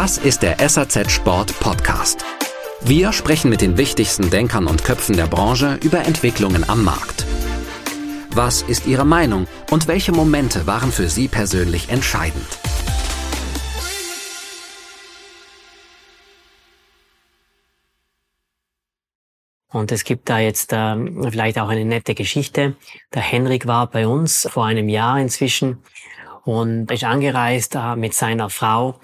Das ist der SAZ Sport Podcast. Wir sprechen mit den wichtigsten Denkern und Köpfen der Branche über Entwicklungen am Markt. Was ist Ihre Meinung und welche Momente waren für Sie persönlich entscheidend? Und es gibt da jetzt äh, vielleicht auch eine nette Geschichte. Der Henrik war bei uns vor einem Jahr inzwischen und ist angereist äh, mit seiner Frau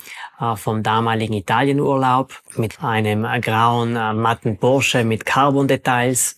vom damaligen Italienurlaub mit einem äh, grauen, äh, matten Porsche mit Carbon-Details.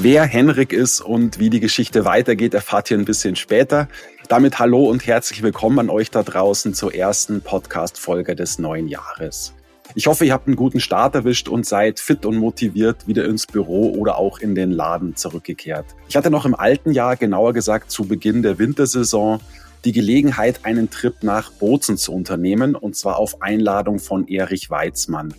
Wer Henrik ist und wie die Geschichte weitergeht, erfahrt ihr ein bisschen später. Damit hallo und herzlich willkommen an euch da draußen zur ersten Podcast-Folge des neuen Jahres. Ich hoffe, ihr habt einen guten Start erwischt und seid fit und motiviert wieder ins Büro oder auch in den Laden zurückgekehrt. Ich hatte noch im alten Jahr, genauer gesagt zu Beginn der Wintersaison, die Gelegenheit, einen Trip nach Bozen zu unternehmen, und zwar auf Einladung von Erich Weizmann.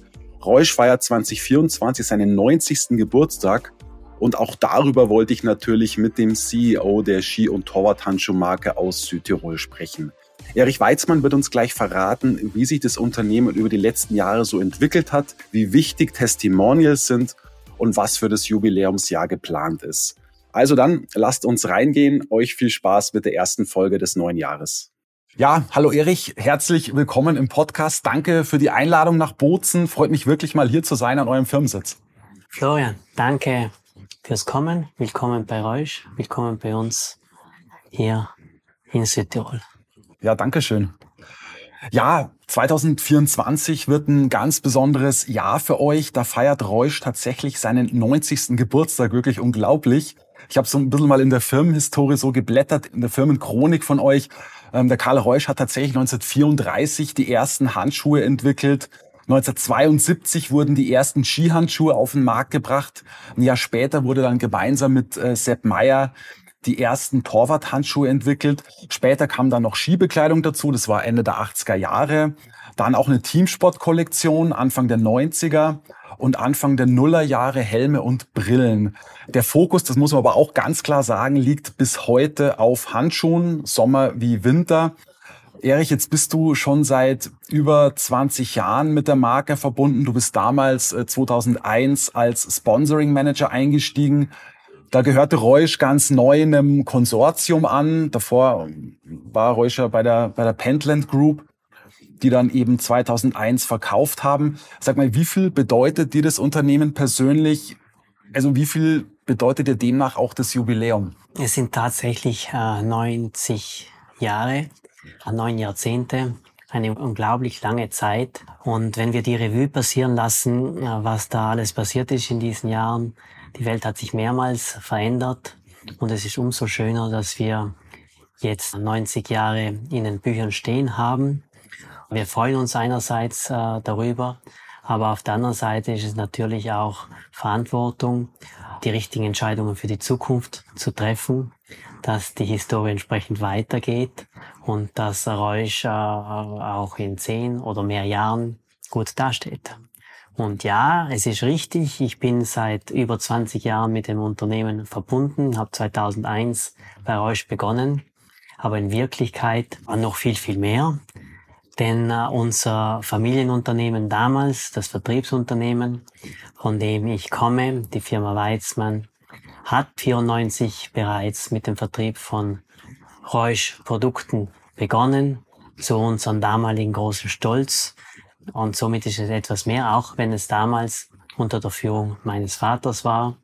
Reusch feiert 2024 seinen 90. Geburtstag und auch darüber wollte ich natürlich mit dem CEO der Ski- und Torwarthandschuhmarke aus Südtirol sprechen. Erich Weizmann wird uns gleich verraten, wie sich das Unternehmen über die letzten Jahre so entwickelt hat, wie wichtig Testimonials sind und was für das Jubiläumsjahr geplant ist. Also dann, lasst uns reingehen. Euch viel Spaß mit der ersten Folge des neuen Jahres. Ja, hallo Erich, herzlich willkommen im Podcast. Danke für die Einladung nach Bozen. Freut mich wirklich mal hier zu sein an eurem Firmensitz. Florian, danke fürs Kommen. Willkommen bei euch. Willkommen bei uns hier in Südtirol. Ja, danke schön. Ja, 2024 wird ein ganz besonderes Jahr für euch. Da feiert Reusch tatsächlich seinen 90. Geburtstag. Wirklich unglaublich. Ich habe so ein bisschen mal in der Firmenhistorie so geblättert, in der Firmenchronik von euch. Ähm, der Karl Reusch hat tatsächlich 1934 die ersten Handschuhe entwickelt. 1972 wurden die ersten Skihandschuhe auf den Markt gebracht. Ein Jahr später wurde dann gemeinsam mit äh, Sepp Meyer die ersten Torwarthandschuhe entwickelt. Später kam dann noch Skibekleidung dazu, das war Ende der 80er Jahre. Dann auch eine Teamsportkollektion Anfang der 90er und Anfang der Nullerjahre Helme und Brillen. Der Fokus, das muss man aber auch ganz klar sagen, liegt bis heute auf Handschuhen, Sommer wie Winter. Erich, jetzt bist du schon seit über 20 Jahren mit der Marke verbunden. Du bist damals 2001 äh, als Sponsoring Manager eingestiegen. Da gehörte Reusch ganz neu einem Konsortium an. Davor war Reusch ja bei der, bei der Pentland Group, die dann eben 2001 verkauft haben. Sag mal, wie viel bedeutet dir das Unternehmen persönlich? Also wie viel bedeutet dir demnach auch das Jubiläum? Es sind tatsächlich äh, 90 Jahre neun Jahrzehnte, eine unglaublich lange Zeit. Und wenn wir die Revue passieren lassen, was da alles passiert ist in diesen Jahren, die Welt hat sich mehrmals verändert und es ist umso schöner, dass wir jetzt 90 Jahre in den Büchern stehen haben. Wir freuen uns einerseits äh, darüber, aber auf der anderen Seite ist es natürlich auch Verantwortung, die richtigen Entscheidungen für die Zukunft zu treffen, dass die Historie entsprechend weitergeht und dass Reusch äh, auch in zehn oder mehr Jahren gut dasteht. Und ja, es ist richtig, ich bin seit über 20 Jahren mit dem Unternehmen verbunden, habe 2001 bei Reusch begonnen, aber in Wirklichkeit war noch viel, viel mehr. Denn äh, unser Familienunternehmen damals, das Vertriebsunternehmen, von dem ich komme, die Firma Weizmann, hat 94 bereits mit dem Vertrieb von Reusch Produkten begonnen, zu unserem damaligen großen Stolz. Und somit ist es etwas mehr, auch wenn es damals unter der Führung meines Vaters war,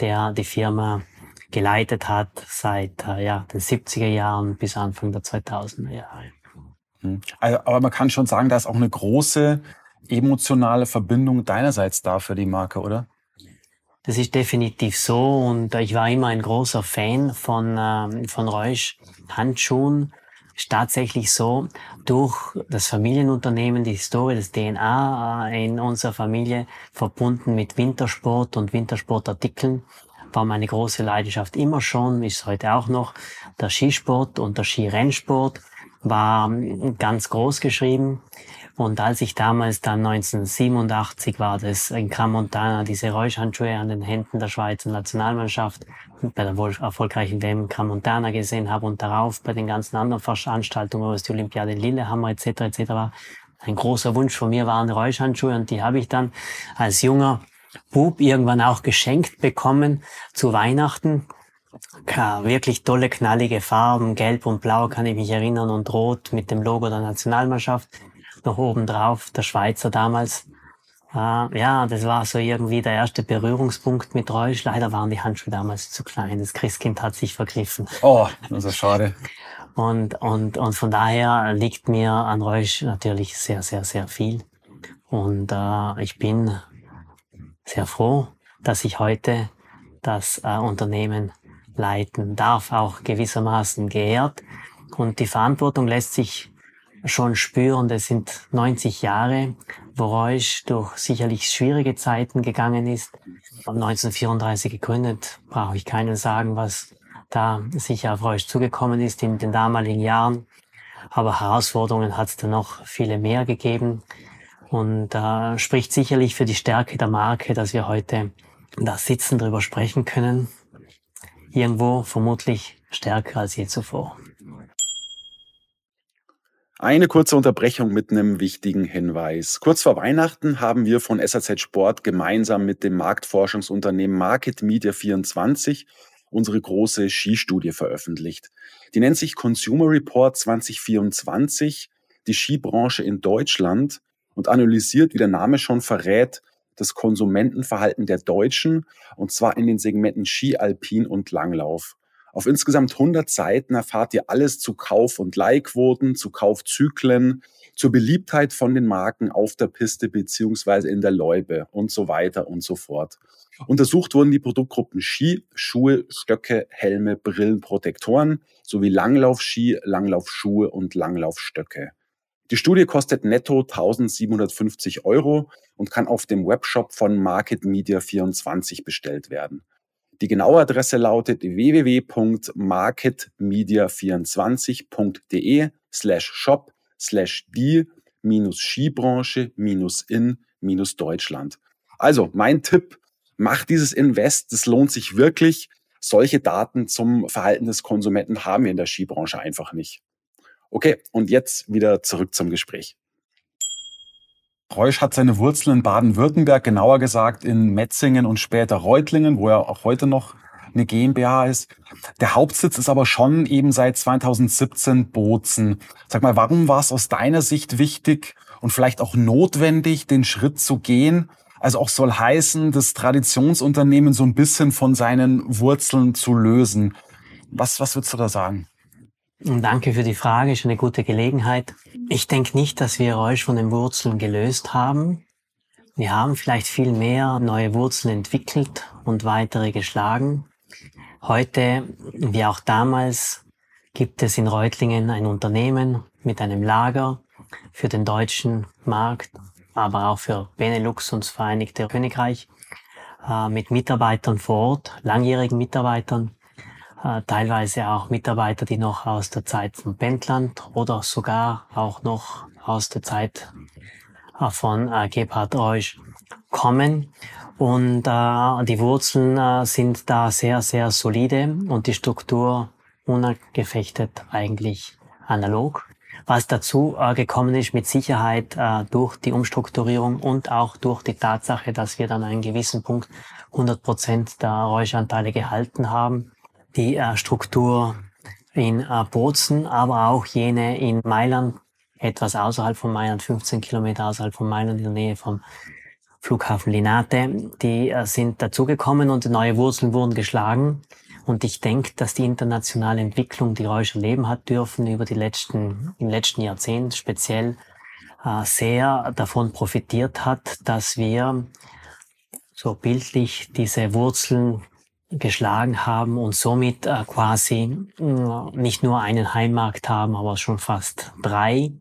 der die Firma geleitet hat seit äh, ja, den 70er Jahren bis Anfang der 2000er Jahre. Hm. Also, aber man kann schon sagen, da ist auch eine große emotionale Verbindung deinerseits da für die Marke, oder? Das ist definitiv so und ich war immer ein großer Fan von, ähm, von Reusch Handschuhen. Ist tatsächlich so, durch das Familienunternehmen, die Historie, das DNA äh, in unserer Familie verbunden mit Wintersport und Wintersportartikeln, war meine große Leidenschaft immer schon, ist heute auch noch, der Skisport und der Skirennsport. war ganz groß geschrieben. Und als ich damals dann 1987 war das in Cramontana, diese Räuschhandschuhe an den Händen der Schweizer Nationalmannschaft bei der wohl erfolgreichen WM Cramontana gesehen habe und darauf bei den ganzen anderen Veranstaltungen, was die Olympiade in Lillehammer etc. etc. Ein großer Wunsch von mir waren Räuschhandschuhe und die habe ich dann als junger Bub irgendwann auch geschenkt bekommen zu Weihnachten. Ja, wirklich tolle, knallige Farben, gelb und blau kann ich mich erinnern und rot mit dem Logo der Nationalmannschaft noch oben drauf, der Schweizer damals. Äh, ja, das war so irgendwie der erste Berührungspunkt mit Reusch. Leider waren die Handschuhe damals zu klein. Das Christkind hat sich vergriffen. Oh, das ist schade. Und, und, und von daher liegt mir an Reusch natürlich sehr, sehr, sehr viel. Und äh, ich bin sehr froh, dass ich heute das äh, Unternehmen leiten darf, auch gewissermaßen geehrt. Und die Verantwortung lässt sich schon spüren, das sind 90 Jahre, wo Reusch durch sicherlich schwierige Zeiten gegangen ist. 1934 gegründet, brauche ich keinen sagen, was da sicher auf Reusch zugekommen ist in den damaligen Jahren. Aber Herausforderungen hat es dann noch viele mehr gegeben. Und äh, spricht sicherlich für die Stärke der Marke, dass wir heute da sitzen, darüber sprechen können. Irgendwo vermutlich stärker als je zuvor. Eine kurze Unterbrechung mit einem wichtigen Hinweis. Kurz vor Weihnachten haben wir von SAZ Sport gemeinsam mit dem Marktforschungsunternehmen Market Media 24 unsere große Skistudie veröffentlicht. Die nennt sich Consumer Report 2024, die Skibranche in Deutschland und analysiert, wie der Name schon verrät, das Konsumentenverhalten der Deutschen und zwar in den Segmenten Ski, Alpin und Langlauf. Auf insgesamt 100 Seiten erfahrt ihr alles zu Kauf- und Leihquoten, zu Kaufzyklen, zur Beliebtheit von den Marken auf der Piste beziehungsweise in der Loipe und so weiter und so fort. Untersucht wurden die Produktgruppen Ski, Schuhe, Stöcke, Helme, Brillen, Protektoren sowie Langlaufski, Langlaufschuhe und Langlaufstöcke. Die Studie kostet netto 1750 Euro und kann auf dem Webshop von Market Media 24 bestellt werden. Die genaue Adresse lautet www.marketmedia24.de slash shop slash die minus Skibranche minus in minus Deutschland. Also mein Tipp, mach dieses Invest, das lohnt sich wirklich. Solche Daten zum Verhalten des Konsumenten haben wir in der Skibranche einfach nicht. Okay, und jetzt wieder zurück zum Gespräch. Reusch hat seine Wurzeln in Baden-Württemberg, genauer gesagt in Metzingen und später Reutlingen, wo er auch heute noch eine GmbH ist. Der Hauptsitz ist aber schon eben seit 2017 Bozen. Sag mal, warum war es aus deiner Sicht wichtig und vielleicht auch notwendig, den Schritt zu gehen? Also auch soll heißen, das Traditionsunternehmen so ein bisschen von seinen Wurzeln zu lösen. Was, was würdest du da sagen? Danke für die Frage, ist eine gute Gelegenheit. Ich denke nicht, dass wir Reusch von den Wurzeln gelöst haben. Wir haben vielleicht viel mehr neue Wurzeln entwickelt und weitere geschlagen. Heute, wie auch damals, gibt es in Reutlingen ein Unternehmen mit einem Lager für den deutschen Markt, aber auch für Benelux und das Vereinigte Königreich, äh, mit Mitarbeitern vor Ort, langjährigen Mitarbeitern, teilweise auch Mitarbeiter, die noch aus der Zeit von Pentland oder sogar auch noch aus der Zeit äh, von äh, Gebhard Reusch kommen. Und äh, die Wurzeln äh, sind da sehr, sehr solide und die Struktur unangefechtet eigentlich analog. Was dazu äh, gekommen ist, mit Sicherheit äh, durch die Umstrukturierung und auch durch die Tatsache, dass wir dann einen gewissen Punkt 100 Prozent der Räuschanteile gehalten haben die äh, Struktur in äh, Bozen, aber auch jene in Mailand, etwas außerhalb von Mailand, 15 Kilometer außerhalb von Mailand, in der Nähe vom Flughafen Linate, die äh, sind dazugekommen und neue Wurzeln wurden geschlagen. Und ich denke, dass die internationale Entwicklung, die Reusch erleben hat dürfen über die letzten, im letzten Jahrzehnt speziell, sehr davon profitiert hat, dass wir so bildlich diese Wurzeln geschlagen haben und somit äh, quasi äh, nicht nur einen Heimmarkt haben, aber schon fast drei.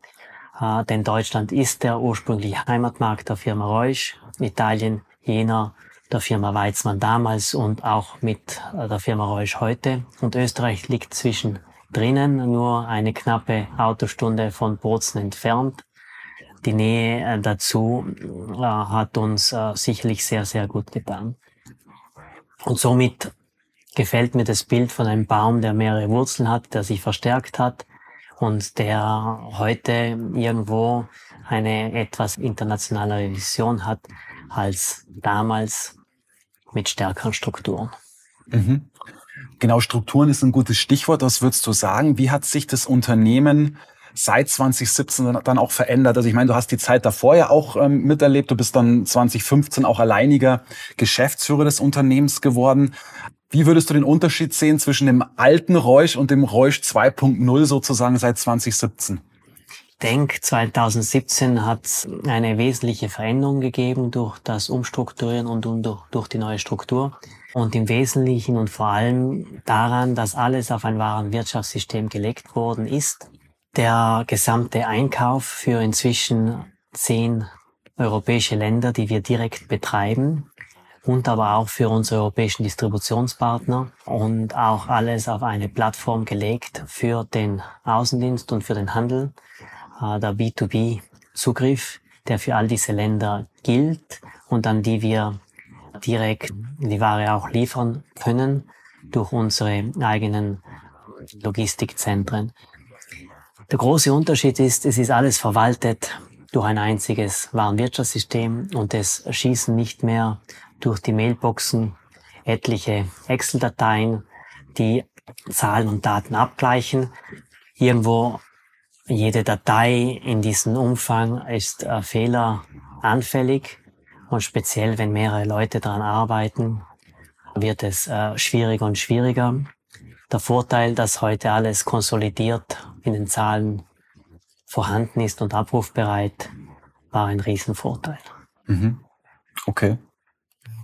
Äh, denn Deutschland ist der ursprüngliche Heimatmarkt der Firma Reusch, Italien jener der Firma Weizmann damals und auch mit äh, der Firma Reusch heute. Und Österreich liegt zwischen drinnen, nur eine knappe Autostunde von Bozen entfernt. Die Nähe äh, dazu äh, hat uns äh, sicherlich sehr, sehr gut getan. Und somit gefällt mir das Bild von einem Baum, der mehrere Wurzeln hat, der sich verstärkt hat und der heute irgendwo eine etwas internationalere Vision hat als damals mit stärkeren Strukturen. Mhm. Genau, Strukturen ist ein gutes Stichwort. Was würdest du sagen? Wie hat sich das Unternehmen seit 2017 dann auch verändert? Also ich meine, du hast die Zeit davor ja auch ähm, miterlebt. Du bist dann 2015 auch alleiniger Geschäftsführer des Unternehmens geworden. Wie würdest du den Unterschied sehen zwischen dem alten Reusch und dem Reusch 2.0 sozusagen seit 2017? denke, 2017 hat es eine wesentliche Veränderung gegeben durch das Umstrukturieren und durch, durch die neue Struktur. Und im Wesentlichen und vor allem daran, dass alles auf ein wahren Wirtschaftssystem gelegt worden ist. Der gesamte Einkauf für inzwischen zehn europäische Länder, die wir direkt betreiben, und aber auch für unsere europäischen Distributionspartner und auch alles auf eine Plattform gelegt für den Außendienst und für den Handel äh, der B2B-Zugriff, der für all diese Länder gilt und an die wir direkt die Ware auch liefern können durch unsere eigenen Logistikzentren. Der große Unterschied ist, es ist alles verwaltet durch ein einziges Warenwirtschaftssystem und es schießen nicht mehr durch die Mailboxen etliche Excel-Dateien, die Zahlen und Daten abgleichen. Irgendwo jede Datei in diesem Umfang ist äh, fehleranfällig und speziell wenn mehrere Leute daran arbeiten, wird es äh, schwieriger und schwieriger. Der Vorteil, dass heute alles konsolidiert in den Zahlen vorhanden ist und abrufbereit, war ein Riesenvorteil. Mhm. Okay.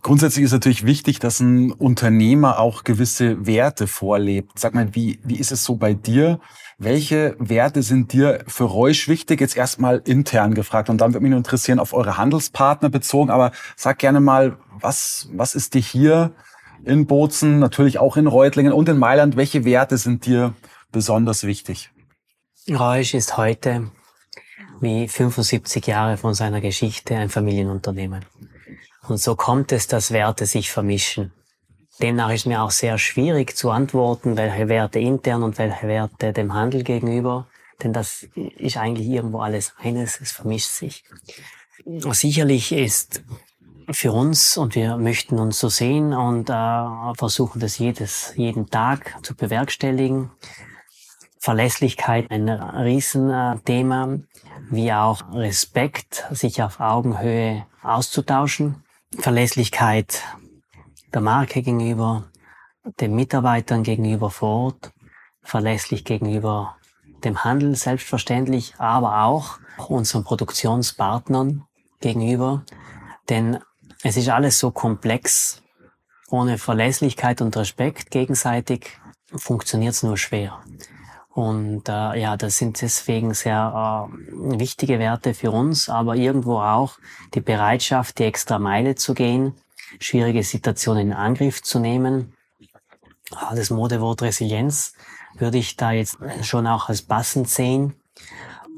Grundsätzlich ist natürlich wichtig, dass ein Unternehmer auch gewisse Werte vorlebt. Sag mal, wie, wie ist es so bei dir? Welche Werte sind dir für Reusch wichtig? Jetzt erstmal intern gefragt und dann würde mich nur interessieren, auf eure Handelspartner bezogen. Aber sag gerne mal, was, was ist dir hier in Bozen, natürlich auch in Reutlingen und in Mailand, welche Werte sind dir besonders wichtig? Reusch ist heute wie 75 Jahre von seiner Geschichte ein Familienunternehmen. Und so kommt es, dass Werte sich vermischen. Demnach ist mir auch sehr schwierig zu antworten, welche Werte intern und welche Werte dem Handel gegenüber, denn das ist eigentlich irgendwo alles eines, es vermischt sich. Sicherlich ist für uns und wir möchten uns so sehen und äh, versuchen das jedes, jeden Tag zu bewerkstelligen. Verlässlichkeit ein Riesenthema, wie auch Respekt, sich auf Augenhöhe auszutauschen. Verlässlichkeit der Marke gegenüber, den Mitarbeitern gegenüber vor Ort, verlässlich gegenüber dem Handel selbstverständlich, aber auch unseren Produktionspartnern gegenüber. Denn es ist alles so komplex. Ohne Verlässlichkeit und Respekt gegenseitig funktioniert es nur schwer. Und äh, ja, das sind deswegen sehr äh, wichtige Werte für uns, aber irgendwo auch die Bereitschaft, die extra Meile zu gehen, schwierige Situationen in Angriff zu nehmen. Das Modewort Resilienz würde ich da jetzt schon auch als passend sehen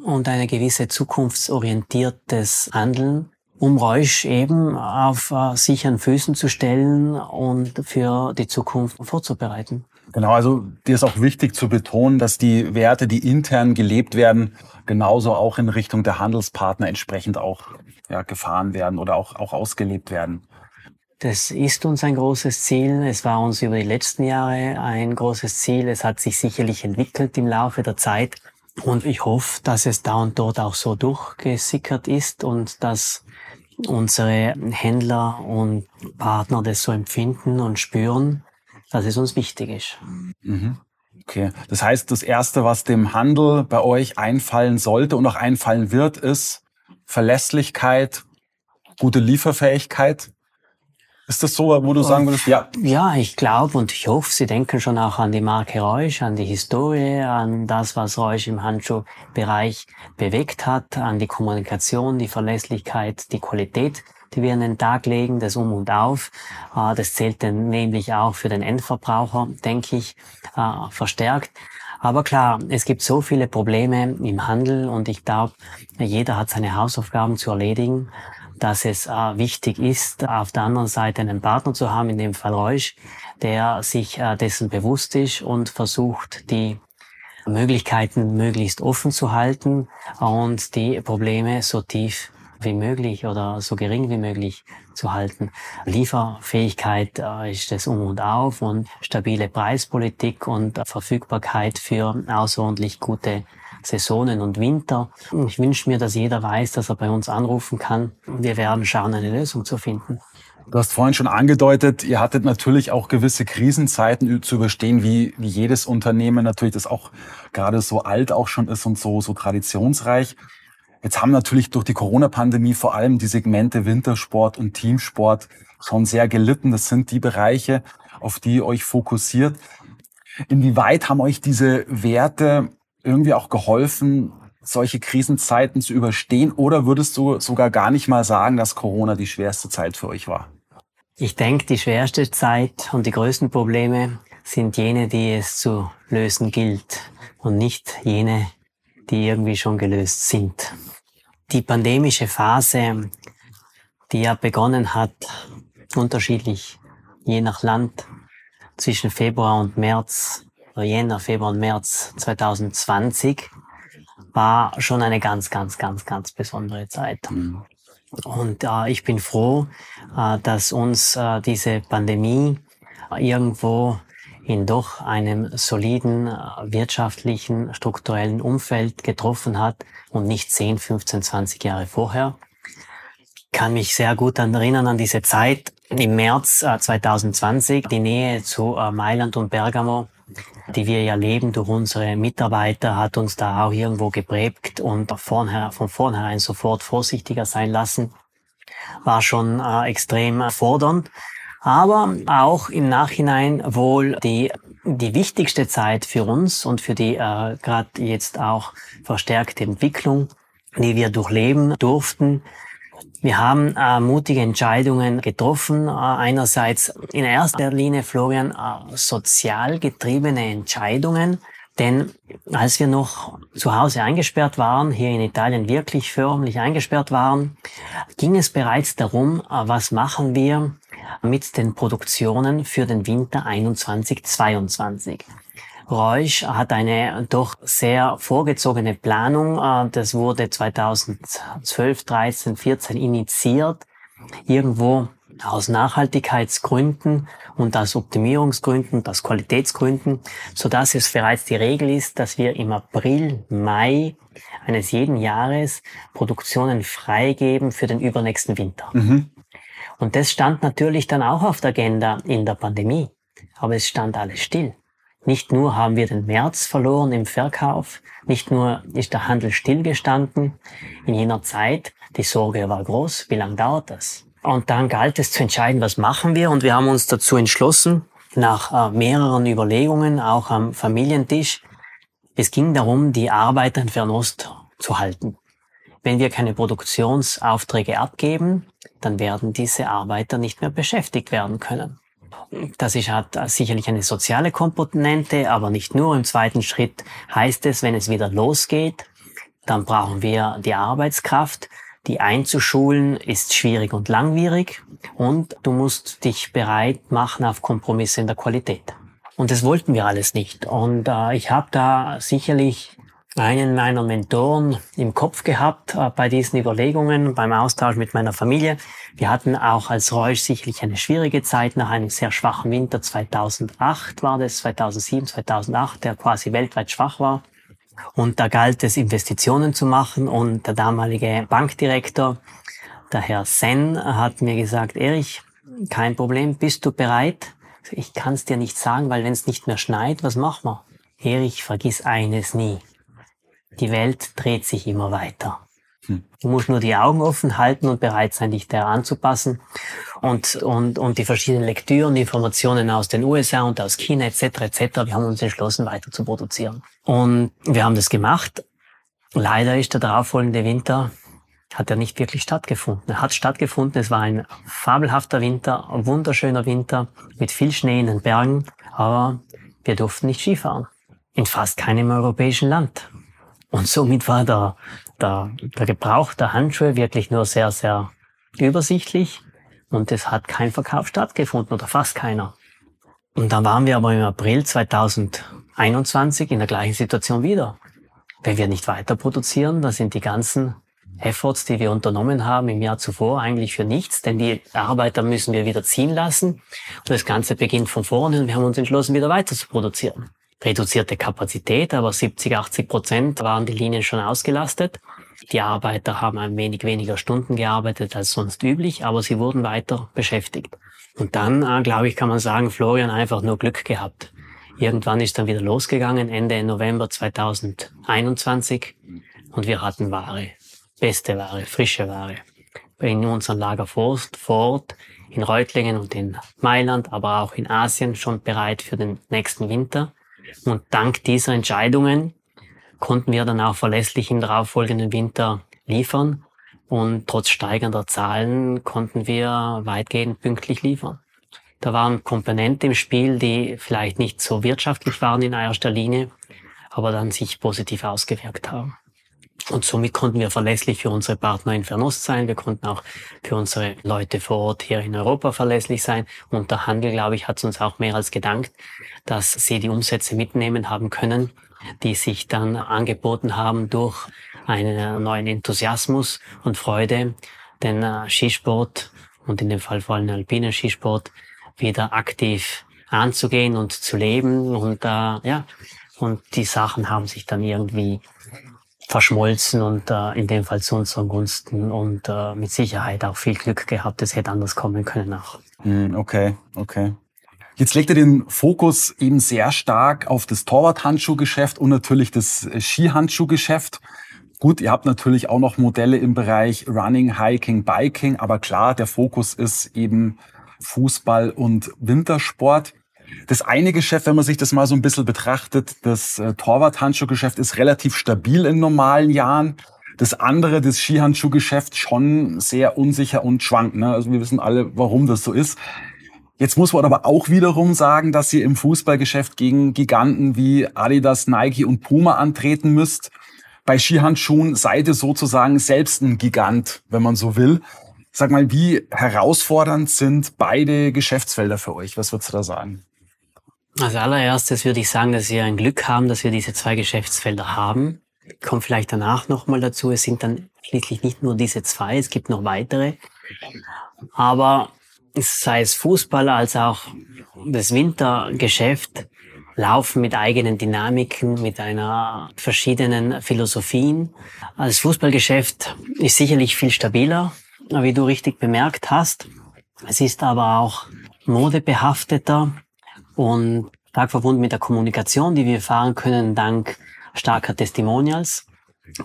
und eine gewisse zukunftsorientiertes Handeln, um Reusch eben auf äh, sicheren Füßen zu stellen und für die Zukunft vorzubereiten. Genau, also dir ist auch wichtig zu betonen, dass die Werte, die intern gelebt werden, genauso auch in Richtung der Handelspartner entsprechend auch ja, gefahren werden oder auch, auch ausgelebt werden. Das ist uns ein großes Ziel. Es war uns über die letzten Jahre ein großes Ziel. Es hat sich sicherlich entwickelt im Laufe der Zeit. Und ich hoffe, dass es da und dort auch so durchgesickert ist und dass unsere Händler und Partner das so empfinden und spüren dass es uns wichtig ist. Mhm. Okay, das heißt, das Erste, was dem Handel bei euch einfallen sollte und auch einfallen wird, ist Verlässlichkeit, gute Lieferfähigkeit. Ist das so, wo du sagen würdest, ja? Ja, ich glaube und ich hoffe, Sie denken schon auch an die Marke Reusch, an die Historie, an das, was Reusch im Handschuhbereich bewegt hat, an die Kommunikation, die Verlässlichkeit, die Qualität die wir an den Tag legen, das Um und Auf. Äh, das zählt dann nämlich auch für den Endverbraucher, denke ich, äh, verstärkt. Aber klar, es gibt so viele Probleme im Handel und ich glaube, jeder hat seine Hausaufgaben zu erledigen, dass es äh, wichtig ist, auf der anderen Seite einen Partner zu haben, in dem Fall Reusch, der sich dessen bewusst ist und versucht, die Möglichkeiten möglichst offen zu halten und die Probleme so tief wie möglich oder so gering wie möglich zu halten. Lieferfähigkeit äh, ist das Um und Auf und stabile Preispolitik und Verfügbarkeit für außerordentlich gute Saisonen und Winter. Ich wünsche mir, dass jeder weiß, dass er bei uns anrufen kann. Wir werden schauen, eine Lösung zu finden. Du hast vorhin schon angedeutet, ihr hattet natürlich auch gewisse Krisenzeiten zu überstehen, wie, wie jedes Unternehmen natürlich, das auch gerade so alt auch schon ist und so, so traditionsreich. Jetzt haben natürlich durch die Corona-Pandemie vor allem die Segmente Wintersport und Teamsport schon sehr gelitten. Das sind die Bereiche, auf die ihr euch fokussiert. Inwieweit haben euch diese Werte irgendwie auch geholfen, solche Krisenzeiten zu überstehen? Oder würdest du sogar gar nicht mal sagen, dass Corona die schwerste Zeit für euch war? Ich denke, die schwerste Zeit und die größten Probleme sind jene, die es zu lösen gilt und nicht jene, die irgendwie schon gelöst sind. Die pandemische Phase, die ja begonnen hat, unterschiedlich, je nach Land, zwischen Februar und März, oder Jänner, Februar und März 2020, war schon eine ganz, ganz, ganz, ganz besondere Zeit. Mhm. Und äh, ich bin froh, äh, dass uns äh, diese Pandemie irgendwo in doch einem soliden äh, wirtschaftlichen, strukturellen Umfeld getroffen hat und nicht 10, 15, 20 Jahre vorher. Ich kann mich sehr gut erinnern an diese Zeit im März 2020, äh, die Nähe zu äh, Mailand und Bergamo, die wir ja leben durch unsere Mitarbeiter, hat uns da auch irgendwo geprägt und von vornherein sofort vorsichtiger sein lassen. War schon extrem fordernd. Aber auch im Nachhinein wohl die die wichtigste Zeit für uns und für die äh, gerade jetzt auch verstärkte Entwicklung, die wir durchleben durften. Wir haben äh, mutige Entscheidungen getroffen. Äh, einerseits in erster Linie, Florian, äh, sozial getriebene Entscheidungen. Denn als wir noch zu Hause eingesperrt waren, hier in Italien wirklich förmlich eingesperrt waren, ging es bereits darum, äh, was machen wir mit den Produktionen für den Winter 21-22. Reusch hat eine doch sehr vorgezogene Planung. Äh, das wurde 2012, 13, 14 initiiert. Irgendwo aus Nachhaltigkeitsgründen und aus Optimierungsgründen, aus Qualitätsgründen, so dass es bereits die Regel ist, dass wir im April, Mai eines jeden Jahres Produktionen freigeben für den übernächsten Winter. Mhm. Und das stand natürlich dann auch auf der Agenda in der Pandemie. Aber es stand alles still. Nicht nur haben wir den März verloren im Verkauf, nicht nur ist der Handel stillgestanden. In jener Zeit, die Sorge war groß, wie lange dauert das? Und dann galt es zu entscheiden, was machen wir. Und wir haben uns dazu entschlossen, nach äh, mehreren Überlegungen, auch am Familientisch, es ging darum, die Arbeiter in Fernost zu halten. Wenn wir keine Produktionsaufträge abgeben, dann werden diese Arbeiter nicht mehr beschäftigt werden können. Das ist, hat sicherlich eine soziale Komponente, aber nicht nur. Im zweiten Schritt heißt es, wenn es wieder losgeht, dann brauchen wir die Arbeitskraft. Die einzuschulen ist schwierig und langwierig und du musst dich bereit machen auf Kompromisse in der Qualität. Und das wollten wir alles nicht. Und äh, ich habe da sicherlich einen meiner Mentoren im Kopf gehabt äh, bei diesen Überlegungen, beim Austausch mit meiner Familie. Wir hatten auch als Reusch sicherlich eine schwierige Zeit nach einem sehr schwachen Winter 2008 war das, 2007, 2008, der quasi weltweit schwach war. Und da galt es, Investitionen zu machen und der damalige Bankdirektor, der Herr Sen, hat mir gesagt, Erich, kein Problem, bist du bereit? Ich kann es dir nicht sagen, weil wenn es nicht mehr schneit, was machen wir? Erich, vergiss eines nie die Welt dreht sich immer weiter. Hm. Du musst nur die Augen offen halten und bereit sein, dich da anzupassen. Und, und, und die verschiedenen Lektüren, Informationen aus den USA und aus China etc. etc. Wir haben uns entschlossen, weiter zu produzieren. Und wir haben das gemacht. Leider ist der darauffolgende Winter hat er nicht wirklich stattgefunden. Er hat stattgefunden, es war ein fabelhafter Winter, ein wunderschöner Winter mit viel Schnee in den Bergen, aber wir durften nicht Skifahren. in fast keinem europäischen Land. Und somit war der, der, der Gebrauch der Handschuhe wirklich nur sehr, sehr übersichtlich und es hat kein Verkauf stattgefunden oder fast keiner. Und dann waren wir aber im April 2021 in der gleichen Situation wieder. Wenn wir nicht weiter produzieren, dann sind die ganzen Efforts, die wir unternommen haben im Jahr zuvor, eigentlich für nichts, denn die Arbeiter müssen wir wieder ziehen lassen und das Ganze beginnt von vorne und wir haben uns entschlossen, wieder weiter zu produzieren. Reduzierte Kapazität, aber 70, 80 Prozent waren die Linien schon ausgelastet. Die Arbeiter haben ein wenig weniger Stunden gearbeitet als sonst üblich, aber sie wurden weiter beschäftigt. Und dann, äh, glaube ich, kann man sagen, Florian einfach nur Glück gehabt. Irgendwann ist dann wieder losgegangen, Ende November 2021, und wir hatten Ware beste Ware, frische Ware. In unserem Lager vor Ort, in Reutlingen und in Mailand, aber auch in Asien schon bereit für den nächsten Winter. Und dank dieser Entscheidungen konnten wir dann auch verlässlich im darauffolgenden Winter liefern. Und trotz steigender Zahlen konnten wir weitgehend pünktlich liefern. Da waren Komponenten im Spiel, die vielleicht nicht so wirtschaftlich waren in erster Linie, aber dann sich positiv ausgewirkt haben. Und somit konnten wir verlässlich für unsere Partner in Fernost sein. Wir konnten auch für unsere Leute vor Ort hier in Europa verlässlich sein. Und der Handel, glaube ich, hat uns auch mehr als gedankt, dass sie die Umsätze mitnehmen haben können, die sich dann angeboten haben durch einen neuen Enthusiasmus und Freude, den äh, Skisport und in dem Fall vor allem alpinen Skisport wieder aktiv anzugehen und zu leben. Und äh, ja, und die Sachen haben sich dann irgendwie verschmolzen und äh, in dem Fall zu unseren Gunsten und äh, mit Sicherheit auch viel Glück gehabt. Es hätte anders kommen können auch. Hm, okay, okay. Jetzt legt er den Fokus eben sehr stark auf das Torwart-Handschuhgeschäft und natürlich das Skihandschuhgeschäft. Gut, ihr habt natürlich auch noch Modelle im Bereich Running, Hiking, Biking, aber klar, der Fokus ist eben Fußball und Wintersport. Das eine Geschäft, wenn man sich das mal so ein bisschen betrachtet, das äh, Torwart-Handschuhgeschäft ist relativ stabil in normalen Jahren. Das andere, das Skihandschuhgeschäft, schon sehr unsicher und schwankt. Ne? Also wir wissen alle, warum das so ist. Jetzt muss man aber auch wiederum sagen, dass ihr im Fußballgeschäft gegen Giganten wie Adidas, Nike und Puma antreten müsst. Bei Skihandschuhen seid ihr sozusagen selbst ein Gigant, wenn man so will. Sag mal, wie herausfordernd sind beide Geschäftsfelder für euch? Was würdest du da sagen? Als allererstes würde ich sagen, dass wir ein Glück haben, dass wir diese zwei Geschäftsfelder haben. Kommt vielleicht danach nochmal dazu. Es sind dann schließlich nicht nur diese zwei, es gibt noch weitere. Aber sei es Fußball als auch das Wintergeschäft laufen mit eigenen Dynamiken, mit einer verschiedenen Philosophien. Das Fußballgeschäft ist sicherlich viel stabiler, wie du richtig bemerkt hast. Es ist aber auch modebehafteter und stark verbunden mit der Kommunikation, die wir fahren können dank starker Testimonials.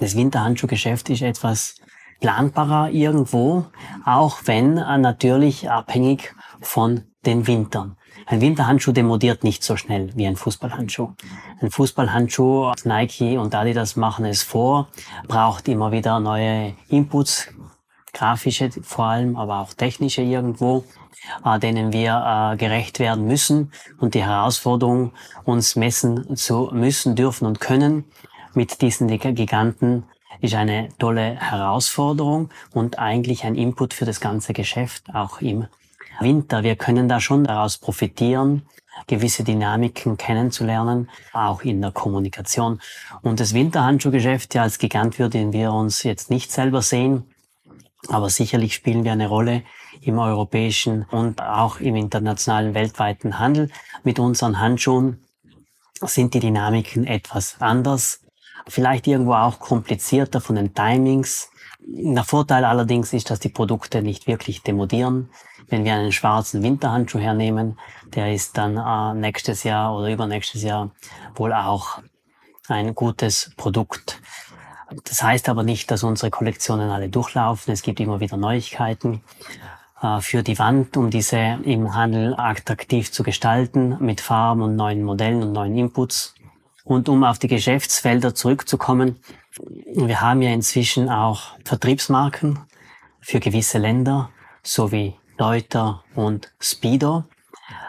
Das Winterhandschuhgeschäft ist etwas planbarer irgendwo, auch wenn natürlich abhängig von den Wintern. Ein Winterhandschuh demodiert nicht so schnell wie ein Fußballhandschuh. Ein Fußballhandschuh, Nike und Adidas machen es vor, braucht immer wieder neue Inputs, grafische vor allem, aber auch technische irgendwo äh, denen wir äh, gerecht werden müssen und die Herausforderung, uns messen zu müssen, dürfen und können mit diesen Giganten ist eine tolle Herausforderung und eigentlich ein Input für das ganze Geschäft, auch im Winter. Wir können da schon daraus profitieren, gewisse Dynamiken kennenzulernen, auch in der Kommunikation. Und das Winterhandschuhgeschäft, ja als Gigant würden wir uns jetzt nicht selber sehen, aber sicherlich spielen wir eine Rolle im europäischen und auch im internationalen weltweiten Handel. Mit unseren Handschuhen sind die Dynamiken etwas anders, vielleicht irgendwo auch komplizierter von den Timings. Der Vorteil allerdings ist, dass die Produkte nicht wirklich demodieren. Wenn wir einen schwarzen Winterhandschuh hernehmen, der ist dann äh, nächstes Jahr oder übernächstes Jahr wohl auch ein gutes Produkt. Das heißt aber nicht, dass unsere Kollektionen alle durchlaufen. Es gibt immer wieder Neuigkeiten. Äh, für die Wand, um diese im Handel attraktiv zu gestalten mit Farben und neuen Modellen und neuen Inputs. Und um auf die Geschäftsfelder zurückzukommen, wir haben ja inzwischen auch Vertriebsmarken für gewisse Länder, sowie Deuter und Speedo.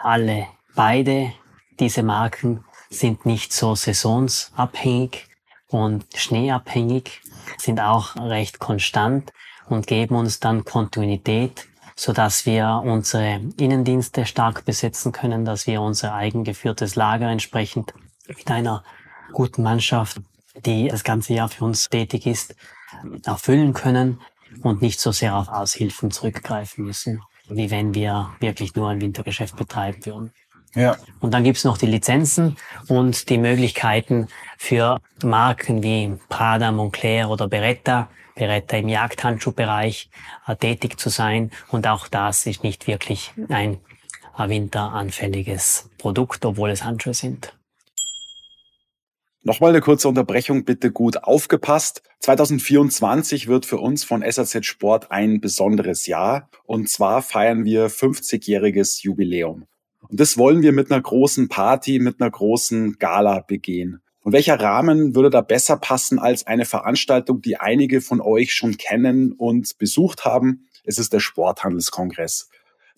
Alle beide diese Marken sind nicht so saisonsabhängig und schneeabhängig, sind auch recht konstant und geben uns dann Kontinuität, so dass wir unsere Innendienste stark besetzen können, dass wir unser eigengeführtes Lager entsprechend mit einer guten Mannschaft, die das ganze Jahr für uns tätig ist, erfüllen können und nicht so sehr auf Aushilfen zurückgreifen müssen, wie wenn wir wirklich nur ein Wintergeschäft betreiben würden. Ja. Und dann gibt's noch die Lizenzen und die Möglichkeiten für Marken wie Prada, Moncler oder Beretta, Beretta im Jagdhandschuhbereich äh, tätig zu sein. Und auch das ist nicht wirklich ein äh, winteranfälliges Produkt, obwohl es Handschuhe sind. Nochmal eine kurze Unterbrechung, bitte gut aufgepasst. 2024 wird für uns von SAZ Sport ein besonderes Jahr. Und zwar feiern wir 50-jähriges Jubiläum. Und das wollen wir mit einer großen Party, mit einer großen Gala begehen. Und welcher Rahmen würde da besser passen als eine Veranstaltung, die einige von euch schon kennen und besucht haben? Es ist der Sporthandelskongress.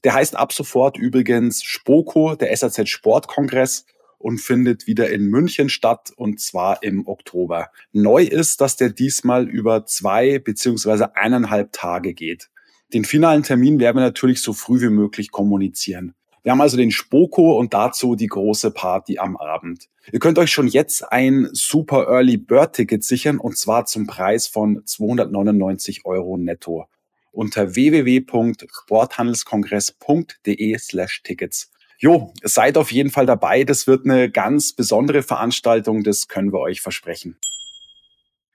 Der heißt ab sofort übrigens Spoko, der SAZ Sportkongress und findet wieder in München statt und zwar im Oktober. Neu ist, dass der diesmal über zwei beziehungsweise eineinhalb Tage geht. Den finalen Termin werden wir natürlich so früh wie möglich kommunizieren. Wir haben also den Spoko und dazu die große Party am Abend. Ihr könnt euch schon jetzt ein Super Early Bird Ticket sichern und zwar zum Preis von 299 Euro netto unter www.sporthandelskongress.de slash Tickets. Jo, seid auf jeden Fall dabei. Das wird eine ganz besondere Veranstaltung. Das können wir euch versprechen.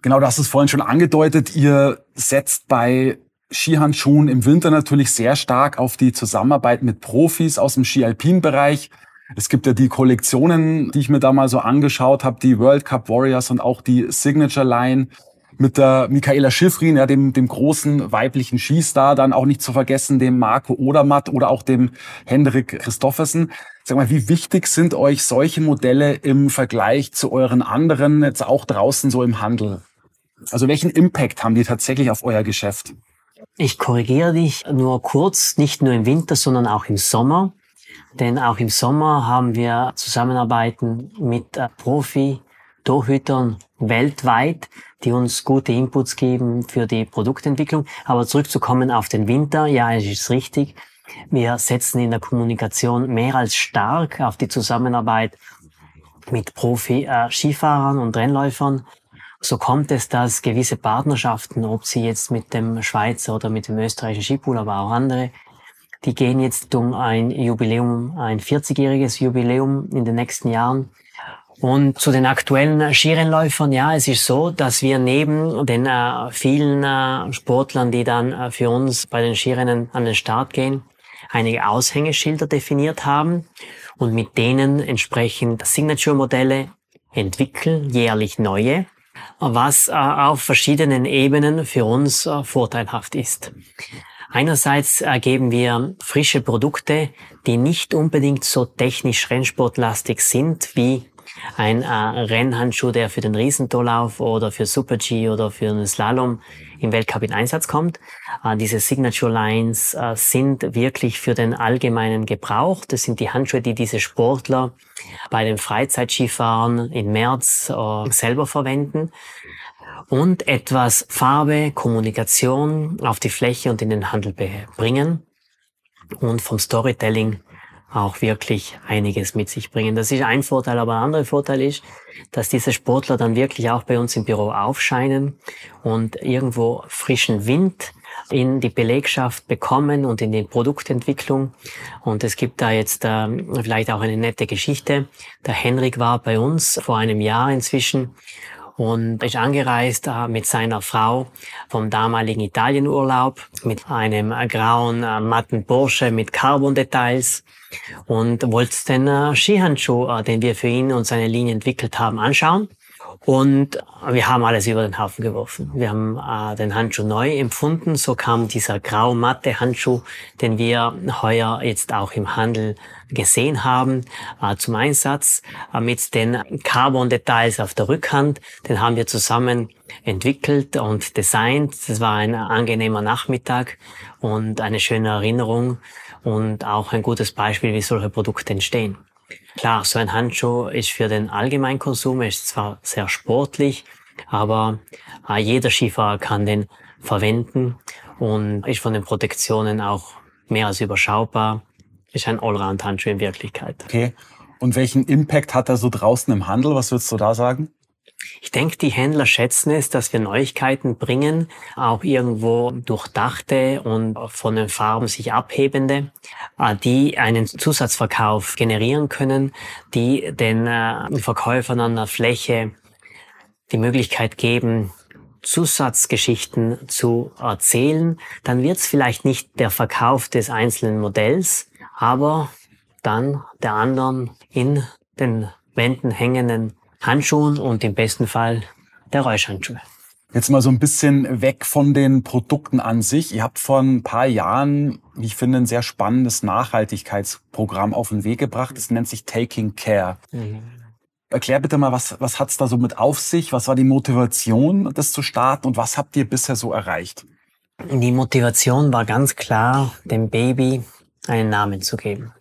Genau, du hast es vorhin schon angedeutet. Ihr setzt bei Skihandschuhen im Winter natürlich sehr stark auf die Zusammenarbeit mit Profis aus dem Ski-Alpin-Bereich. Es gibt ja die Kollektionen, die ich mir da mal so angeschaut habe, die World Cup Warriors und auch die Signature Line mit der Michaela Schiffrin, ja, dem, dem großen weiblichen Skistar, dann auch nicht zu vergessen dem Marco Odermatt oder auch dem Hendrik Christoffersen. Sag mal, wie wichtig sind euch solche Modelle im Vergleich zu euren anderen, jetzt auch draußen so im Handel? Also welchen Impact haben die tatsächlich auf euer Geschäft? Ich korrigiere dich nur kurz, nicht nur im Winter, sondern auch im Sommer. Denn auch im Sommer haben wir Zusammenarbeiten mit äh, Profi-Torhütern weltweit, die uns gute Inputs geben für die Produktentwicklung. Aber zurückzukommen auf den Winter, ja, es ist richtig. Wir setzen in der Kommunikation mehr als stark auf die Zusammenarbeit mit Profi-Skifahrern und Rennläufern. So kommt es, dass gewisse Partnerschaften, ob sie jetzt mit dem Schweizer oder mit dem österreichischen Skipool, aber auch andere, die gehen jetzt um ein Jubiläum, ein 40-jähriges Jubiläum in den nächsten Jahren. Und zu den aktuellen Skirennläufern, ja, es ist so, dass wir neben den äh, vielen äh, Sportlern, die dann äh, für uns bei den Skirennen an den Start gehen, einige Aushängeschilder definiert haben und mit denen entsprechend Signature-Modelle entwickeln, jährlich neue, was äh, auf verschiedenen Ebenen für uns äh, vorteilhaft ist. Einerseits ergeben wir frische Produkte, die nicht unbedingt so technisch rennsportlastig sind wie ein äh, Rennhandschuh, der für den Riesentorlauf oder für Super G oder für einen Slalom im Weltcup in Einsatz kommt. Äh, diese Signature Lines äh, sind wirklich für den allgemeinen Gebrauch. Das sind die Handschuhe, die diese Sportler bei den Freizeitskifahren im März äh, selber verwenden und etwas Farbe, Kommunikation auf die Fläche und in den Handel bringen und vom Storytelling auch wirklich einiges mit sich bringen. Das ist ein Vorteil, aber ein anderer Vorteil ist, dass diese Sportler dann wirklich auch bei uns im Büro aufscheinen und irgendwo frischen Wind in die Belegschaft bekommen und in die Produktentwicklung. Und es gibt da jetzt äh, vielleicht auch eine nette Geschichte. Der Henrik war bei uns vor einem Jahr inzwischen und ist angereist mit seiner Frau vom damaligen Italienurlaub mit einem grauen, äh, matten Porsche mit Carbon-Details und wollte den äh, Skihandschuh, äh, den wir für ihn und seine Linie entwickelt haben, anschauen. Und wir haben alles über den Haufen geworfen. Wir haben äh, den Handschuh neu empfunden. So kam dieser grau-matte Handschuh, den wir heuer jetzt auch im Handel gesehen haben, äh, zum Einsatz. Äh, mit den Carbon-Details auf der Rückhand, den haben wir zusammen entwickelt und designt. Das war ein angenehmer Nachmittag und eine schöne Erinnerung und auch ein gutes Beispiel, wie solche Produkte entstehen. Klar, so ein Handschuh ist für den Allgemeinkonsum, ist zwar sehr sportlich, aber äh, jeder Skifahrer kann den verwenden und ist von den Protektionen auch mehr als überschaubar. Ist ein Allround-Handschuh in Wirklichkeit. Okay. Und welchen Impact hat er so draußen im Handel? Was würdest du da sagen? Ich denke, die Händler schätzen es, dass wir Neuigkeiten bringen, auch irgendwo durchdachte und von den Farben sich abhebende, äh, die einen Zusatzverkauf generieren können, die den äh, Verkäufern an der Fläche die Möglichkeit geben, Zusatzgeschichten zu erzählen, dann wird es vielleicht nicht der Verkauf des einzelnen Modells, aber dann der anderen in den Wänden hängenden Handschuhen und im besten Fall der Räuschhandschuhe. Jetzt mal so ein bisschen weg von den Produkten an sich. Ihr habt vor ein paar Jahren, wie ich finde, ein sehr spannendes Nachhaltigkeitsprogramm auf den Weg gebracht. Das nennt sich Taking Care. Mhm. Erklär bitte mal, was, was hat's da so mit auf sich? Was war die Motivation, das zu starten und was habt ihr bisher so erreicht? Die Motivation war ganz klar, dem Baby einen Namen zu geben.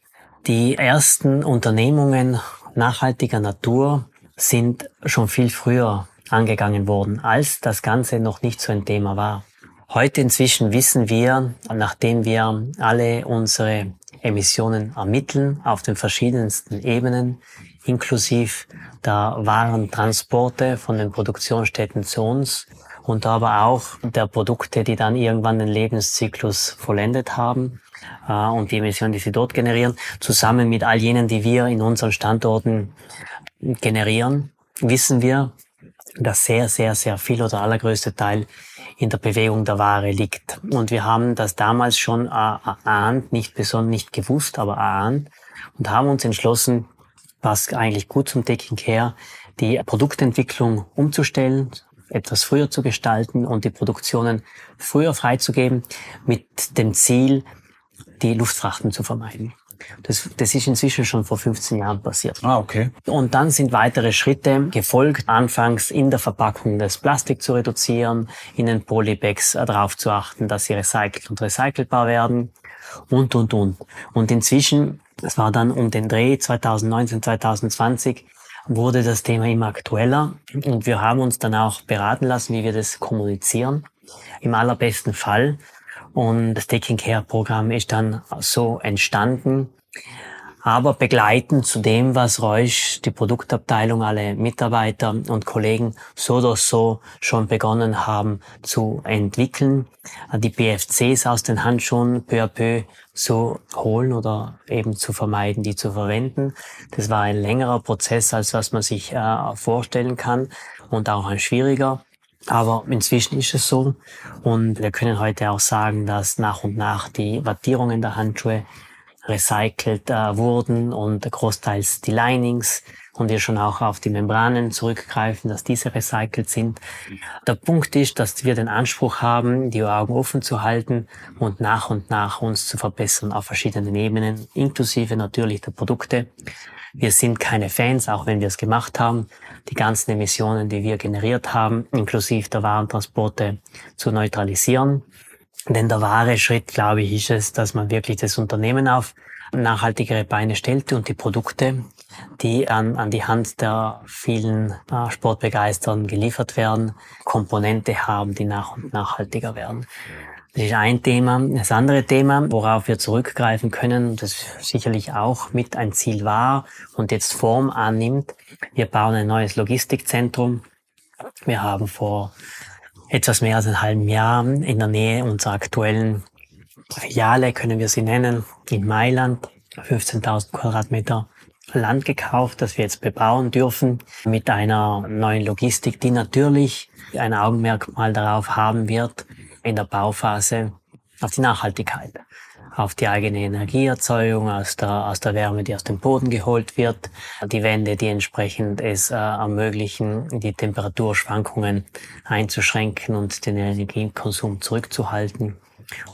Die ersten Unternehmungen nachhaltiger Natur sind schon viel früher angegangen worden, als das Ganze noch nicht so ein Thema war. Heute inzwischen wissen wir, nachdem wir alle unsere Emissionen ermitteln auf den verschiedensten Ebenen, inklusive der Warentransporte von den Produktionsstätten zu uns und aber auch der Produkte, die dann irgendwann den Lebenszyklus vollendet haben äh, und die Emissionen, die sie dort generieren, zusammen mit all jenen, die wir in unseren Standorten generieren, wissen wir, dass sehr, sehr, sehr viel oder allergrößte Teil in der Bewegung der Ware liegt. Und wir haben das damals schon erahnt, nicht besonders nicht gewusst, aber erahnt und haben uns entschlossen, was eigentlich gut zum Taking Care, die Produktentwicklung umzustellen, etwas früher zu gestalten und die Produktionen früher freizugeben, mit dem Ziel, die Luftfrachten zu vermeiden. Das, das ist inzwischen schon vor 15 Jahren passiert. Ah, okay. Und dann sind weitere Schritte gefolgt. Anfangs in der Verpackung das Plastik zu reduzieren, in den Polybags darauf zu achten, dass sie recycelt und recycelbar werden und, und, und. Und inzwischen, das war dann um den Dreh 2019, 2020, wurde das Thema immer aktueller und wir haben uns dann auch beraten lassen, wie wir das kommunizieren. Im allerbesten Fall und das Taking Care Programm ist dann so entstanden. Aber begleitend zu dem, was Reusch, die Produktabteilung, alle Mitarbeiter und Kollegen so oder so schon begonnen haben zu entwickeln, die BFCs aus den Handschuhen peu à peu zu holen oder eben zu vermeiden, die zu verwenden. Das war ein längerer Prozess, als was man sich äh, vorstellen kann und auch ein schwieriger. Aber inzwischen ist es so. Und wir können heute auch sagen, dass nach und nach die Wattierungen der Handschuhe recycelt äh, wurden und großteils die Linings und wir schon auch auf die Membranen zurückgreifen, dass diese recycelt sind. Der Punkt ist, dass wir den Anspruch haben, die Augen offen zu halten und nach und nach uns zu verbessern auf verschiedenen Ebenen, inklusive natürlich der Produkte. Wir sind keine Fans, auch wenn wir es gemacht haben, die ganzen Emissionen, die wir generiert haben, inklusive der Warentransporte zu neutralisieren. Denn der wahre Schritt, glaube ich, ist es, dass man wirklich das Unternehmen auf nachhaltigere Beine stellt und die Produkte, die an, an die Hand der vielen äh, Sportbegeisterten geliefert werden, Komponente haben, die nach und nachhaltiger werden. Das ist ein Thema. Das andere Thema, worauf wir zurückgreifen können, das sicherlich auch mit ein Ziel war und jetzt Form annimmt. Wir bauen ein neues Logistikzentrum. Wir haben vor etwas mehr als einem halben Jahr in der Nähe unserer aktuellen Filiale, können wir sie nennen, in Mailand, 15.000 Quadratmeter Land gekauft, das wir jetzt bebauen dürfen, mit einer neuen Logistik, die natürlich ein Augenmerkmal darauf haben wird, in der Bauphase auf die Nachhaltigkeit, auf die eigene Energieerzeugung aus der, aus der Wärme, die aus dem Boden geholt wird, die Wände, die entsprechend es äh, ermöglichen, die Temperaturschwankungen einzuschränken und den Energiekonsum zurückzuhalten.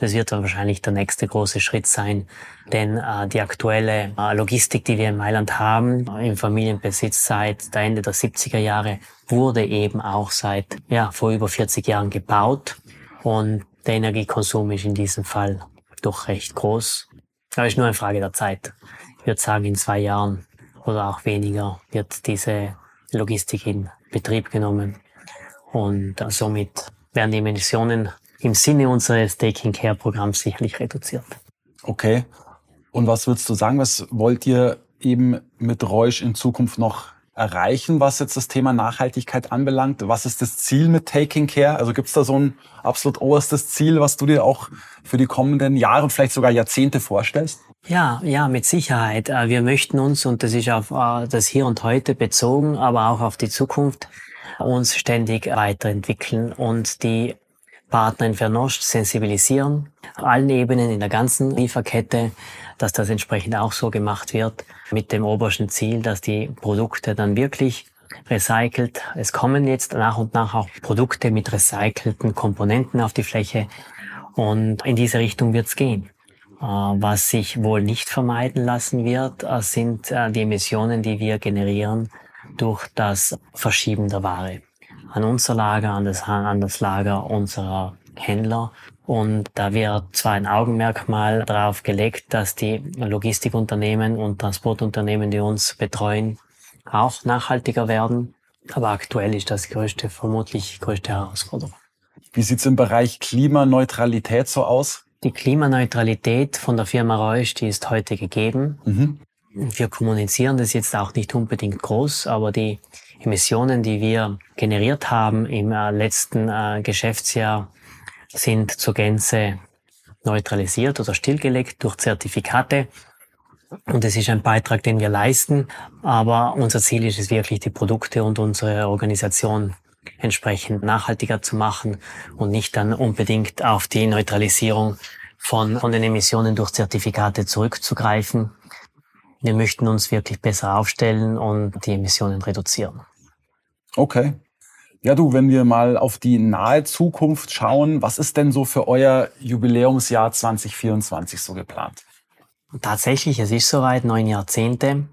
Das wird dann wahrscheinlich der nächste große Schritt sein, denn äh, die aktuelle äh, Logistik, die wir in Mailand haben, im Familienbesitz seit der Ende der 70er Jahre, wurde eben auch seit ja, vor über 40 Jahren gebaut und der Energiekonsum ist in diesem Fall doch recht groß. Aber ist nur eine Frage der Zeit. Ich würde sagen, in zwei Jahren oder auch weniger wird diese Logistik in Betrieb genommen. Und somit werden die Emissionen im Sinne unseres Taking Care Programms sicherlich reduziert. Okay. Und was würdest du sagen, was wollt ihr eben mit Reusch in Zukunft noch erreichen, was jetzt das Thema Nachhaltigkeit anbelangt? Was ist das Ziel mit Taking Care? Also gibt es da so ein absolut oberstes Ziel, was du dir auch für die kommenden Jahre und vielleicht sogar Jahrzehnte vorstellst? Ja, ja, mit Sicherheit. Äh, wir möchten uns, und das ist auf äh, das Hier und Heute bezogen, aber auch auf die Zukunft, uns ständig weiterentwickeln und die Partner in Fernost sensibilisieren, allen Ebenen in der ganzen Lieferkette, dass das entsprechend auch so gemacht wird, mit dem obersten Ziel, dass die Produkte dann wirklich recycelt. Es kommen jetzt nach und nach auch Produkte mit recycelten Komponenten auf die Fläche und in diese Richtung wird es gehen. Äh, was sich wohl nicht vermeiden lassen wird, äh, sind äh, die Emissionen, die wir generieren durch das Verschieben der Ware an unser Lager, an das, an das Lager unserer Händler. Und da wird zwar ein Augenmerkmal darauf gelegt, dass die Logistikunternehmen und Transportunternehmen, die uns betreuen, auch nachhaltiger werden. Aber aktuell ist das größte, vermutlich größte Herausforderung. Wie sieht's im Bereich Klimaneutralität so aus? Die Klimaneutralität von der Firma Reusch, die ist heute gegeben. Mhm. Wir kommunizieren das jetzt auch nicht unbedingt groß, aber die Emissionen, die wir generiert haben im äh, letzten äh, Geschäftsjahr, sind zur Gänze neutralisiert oder stillgelegt durch Zertifikate. Und es ist ein Beitrag, den wir leisten. Aber unser Ziel ist es wirklich, die Produkte und unsere Organisation entsprechend nachhaltiger zu machen und nicht dann unbedingt auf die Neutralisierung von, von den Emissionen durch Zertifikate zurückzugreifen. Wir möchten uns wirklich besser aufstellen und die Emissionen reduzieren. Okay. Ja, du, wenn wir mal auf die nahe Zukunft schauen, was ist denn so für euer Jubiläumsjahr 2024 so geplant? Tatsächlich, es ist soweit, neun Jahrzehnte.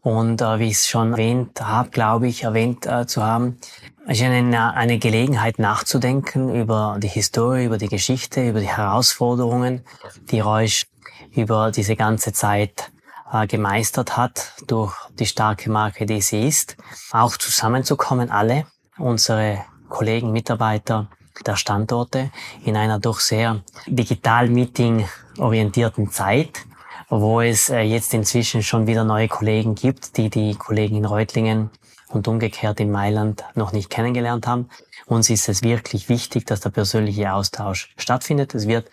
Und äh, wie ich es schon erwähnt habe, glaube ich, erwähnt äh, zu haben, ist eine, eine Gelegenheit nachzudenken über die Historie, über die Geschichte, über die Herausforderungen, die Reusch über diese ganze Zeit äh, gemeistert hat durch die starke Marke, die sie ist. Auch zusammenzukommen, alle unsere Kollegen, Mitarbeiter der Standorte in einer doch sehr digital-Meeting orientierten Zeit, wo es äh, jetzt inzwischen schon wieder neue Kollegen gibt, die die Kollegen in Reutlingen und umgekehrt in Mailand noch nicht kennengelernt haben. Uns ist es wirklich wichtig, dass der persönliche Austausch stattfindet. Es wird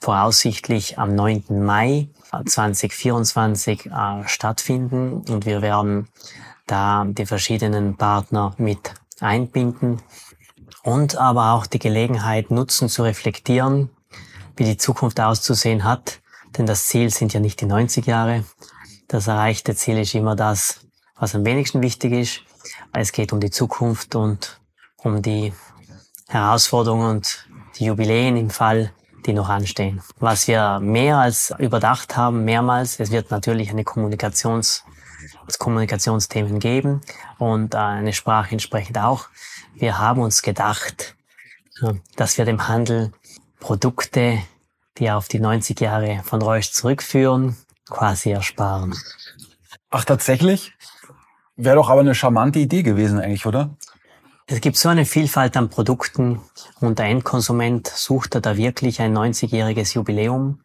voraussichtlich am 9. Mai 2024 äh, stattfinden und wir werden da die verschiedenen Partner mit einbinden und aber auch die Gelegenheit nutzen zu reflektieren, wie die Zukunft auszusehen hat. Denn das Ziel sind ja nicht die 90 Jahre. Das erreichte Ziel ist immer das, was am wenigsten wichtig ist. Es geht um die Zukunft und um die Herausforderungen und die Jubiläen im Fall die noch anstehen. Was wir mehr als überdacht haben, mehrmals, es wird natürlich eine Kommunikations, Kommunikationsthemen geben und eine Sprache entsprechend auch. Wir haben uns gedacht, dass wir dem Handel Produkte, die auf die 90 Jahre von Reusch zurückführen, quasi ersparen. Ach, tatsächlich? Wäre doch aber eine charmante Idee gewesen eigentlich, oder? Es gibt so eine Vielfalt an Produkten und der Endkonsument sucht da wirklich ein 90-jähriges Jubiläum.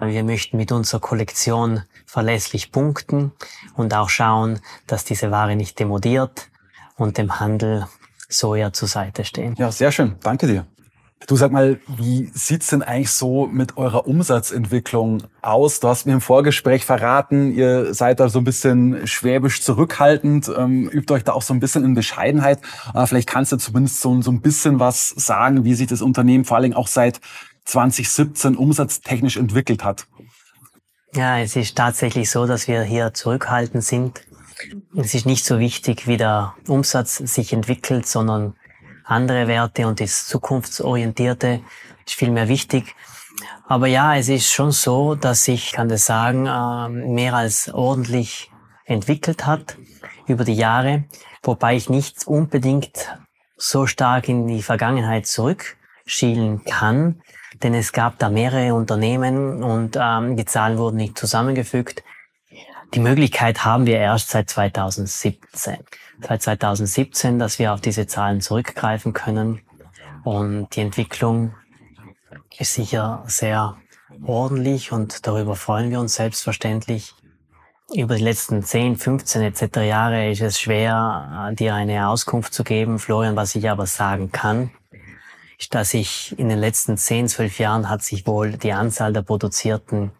Wir möchten mit unserer Kollektion verlässlich punkten und auch schauen, dass diese Ware nicht demodiert und dem Handel so eher zur Seite stehen. Ja, sehr schön. Danke dir. Du sag mal, wie sieht's denn eigentlich so mit eurer Umsatzentwicklung aus? Du hast mir im Vorgespräch verraten, ihr seid da so ein bisschen schwäbisch zurückhaltend, ähm, übt euch da auch so ein bisschen in Bescheidenheit. Aber vielleicht kannst du zumindest so, so ein bisschen was sagen, wie sich das Unternehmen vor allen Dingen auch seit 2017 umsatztechnisch entwickelt hat. Ja, es ist tatsächlich so, dass wir hier zurückhaltend sind. Es ist nicht so wichtig, wie der Umsatz sich entwickelt, sondern andere Werte und das Zukunftsorientierte ist viel mehr wichtig. Aber ja, es ist schon so, dass sich, kann das sagen, ähm, mehr als ordentlich entwickelt hat über die Jahre, wobei ich nicht unbedingt so stark in die Vergangenheit zurückschielen kann, denn es gab da mehrere Unternehmen und ähm, die Zahlen wurden nicht zusammengefügt. Die Möglichkeit haben wir erst seit 2017. Seit 2017, dass wir auf diese Zahlen zurückgreifen können. Und die Entwicklung ist sicher sehr ordentlich und darüber freuen wir uns selbstverständlich. Über die letzten 10, 15 etc. Jahre ist es schwer, dir eine Auskunft zu geben. Florian, was ich aber sagen kann, ist, dass sich in den letzten 10, 12 Jahren hat sich wohl die Anzahl der produzierten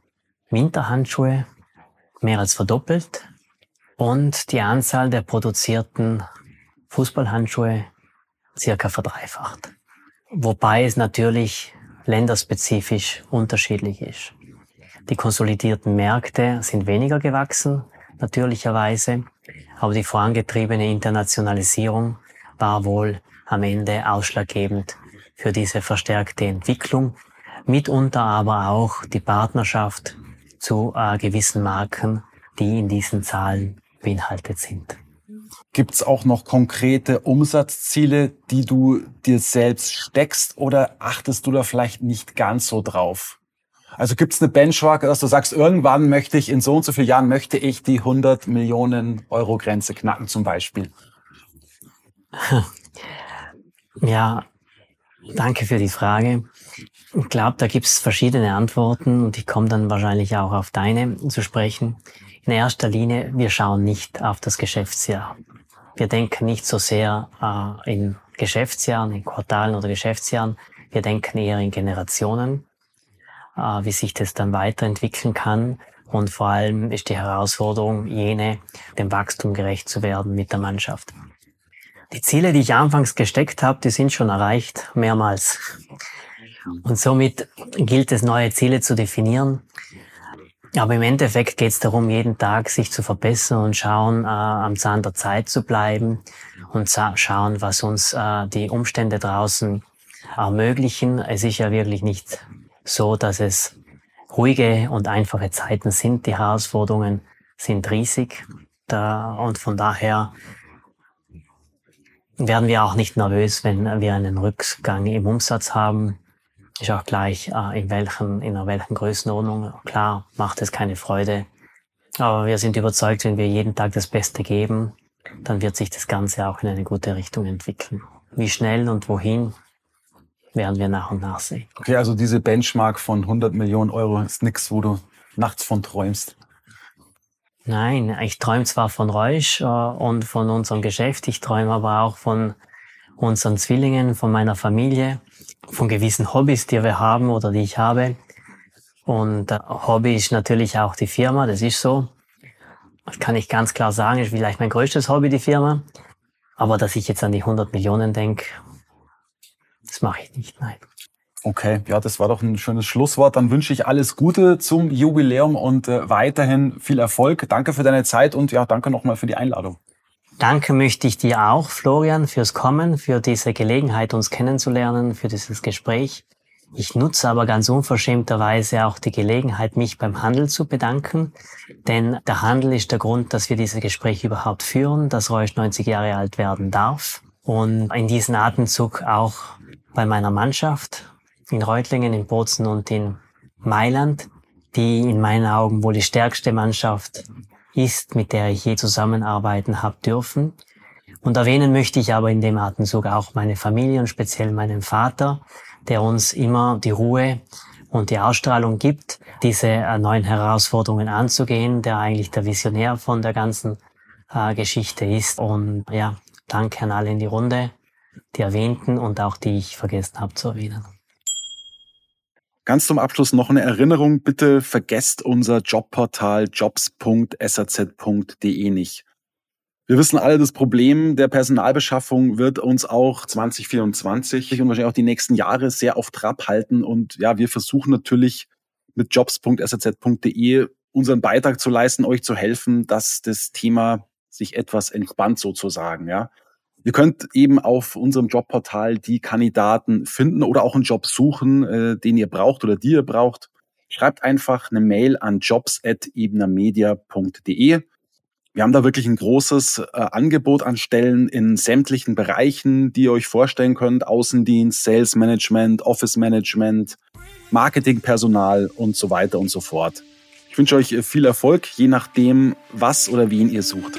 Winterhandschuhe mehr als verdoppelt und die Anzahl der produzierten Fußballhandschuhe circa verdreifacht. Wobei es natürlich länderspezifisch unterschiedlich ist. Die konsolidierten Märkte sind weniger gewachsen, natürlicherweise, aber die vorangetriebene Internationalisierung war wohl am Ende ausschlaggebend für diese verstärkte Entwicklung, mitunter aber auch die Partnerschaft zu äh, gewissen Marken, die in diesen Zahlen beinhaltet sind. Gibt es auch noch konkrete Umsatzziele, die du dir selbst steckst oder achtest du da vielleicht nicht ganz so drauf? Also gibt es eine Benchmark, dass du sagst, irgendwann möchte ich, in so und so vielen Jahren möchte ich die 100 Millionen Euro Grenze knacken zum Beispiel? Ja, danke für die Frage. Ich glaube, da gibt es verschiedene Antworten und ich komme dann wahrscheinlich auch auf deine zu sprechen. In erster Linie, wir schauen nicht auf das Geschäftsjahr. Wir denken nicht so sehr äh, in Geschäftsjahren, in Quartalen oder Geschäftsjahren. Wir denken eher in Generationen, äh, wie sich das dann weiterentwickeln kann. Und vor allem ist die Herausforderung jene, dem Wachstum gerecht zu werden mit der Mannschaft. Die Ziele, die ich anfangs gesteckt habe, die sind schon erreicht, mehrmals. Und somit gilt es, neue Ziele zu definieren. Aber im Endeffekt geht es darum, jeden Tag sich zu verbessern und schauen, äh, am Zahn der Zeit zu bleiben und schauen, was uns äh, die Umstände draußen ermöglichen. Es ist ja wirklich nicht so, dass es ruhige und einfache Zeiten sind. Die Herausforderungen sind riesig. Da, und von daher werden wir auch nicht nervös, wenn wir einen Rückgang im Umsatz haben. Ist auch gleich, äh, in welchen, in welchen Größenordnung. Klar, macht es keine Freude. Aber wir sind überzeugt, wenn wir jeden Tag das Beste geben, dann wird sich das Ganze auch in eine gute Richtung entwickeln. Wie schnell und wohin, werden wir nach und nach sehen. Okay, also diese Benchmark von 100 Millionen Euro ist nichts, wo du nachts von träumst. Nein, ich träume zwar von Reusch äh, und von unserem Geschäft, ich träume aber auch von unseren Zwillingen, von meiner Familie, von gewissen Hobbys, die wir haben oder die ich habe. Und äh, Hobby ist natürlich auch die Firma, das ist so. Das kann ich ganz klar sagen, ist vielleicht mein größtes Hobby, die Firma. Aber dass ich jetzt an die 100 Millionen denke, das mache ich nicht, nein. Okay, ja, das war doch ein schönes Schlusswort. Dann wünsche ich alles Gute zum Jubiläum und äh, weiterhin viel Erfolg. Danke für deine Zeit und ja, danke nochmal für die Einladung. Danke möchte ich dir auch, Florian, fürs Kommen, für diese Gelegenheit, uns kennenzulernen, für dieses Gespräch. Ich nutze aber ganz unverschämterweise auch die Gelegenheit, mich beim Handel zu bedanken, denn der Handel ist der Grund, dass wir diese Gespräche überhaupt führen, dass Reusch 90 Jahre alt werden darf und in diesem Atemzug auch bei meiner Mannschaft, in Reutlingen, in Bozen und in Mailand, die in meinen Augen wohl die stärkste Mannschaft ist, mit der ich je zusammenarbeiten habe dürfen. Und erwähnen möchte ich aber in dem Atemzug auch meine Familie und speziell meinen Vater, der uns immer die Ruhe und die Ausstrahlung gibt, diese äh, neuen Herausforderungen anzugehen, der eigentlich der Visionär von der ganzen äh, Geschichte ist. Und ja, danke an alle in die Runde, die erwähnten und auch die ich vergessen habe zu erwähnen. Ganz zum Abschluss noch eine Erinnerung. Bitte vergesst unser Jobportal jobs.saz.de nicht. Wir wissen alle, das Problem der Personalbeschaffung wird uns auch 2024 und wahrscheinlich auch die nächsten Jahre sehr auf Trab halten. Und ja, wir versuchen natürlich mit jobs.saz.de unseren Beitrag zu leisten, euch zu helfen, dass das Thema sich etwas entspannt sozusagen, ja. Ihr könnt eben auf unserem Jobportal die Kandidaten finden oder auch einen Job suchen, äh, den ihr braucht oder die ihr braucht. Schreibt einfach eine Mail an jobs.ebnermedia.de. Wir haben da wirklich ein großes äh, Angebot an Stellen in sämtlichen Bereichen, die ihr euch vorstellen könnt. Außendienst, Sales Management, Office Management, Marketingpersonal und so weiter und so fort. Ich wünsche euch viel Erfolg, je nachdem, was oder wen ihr sucht.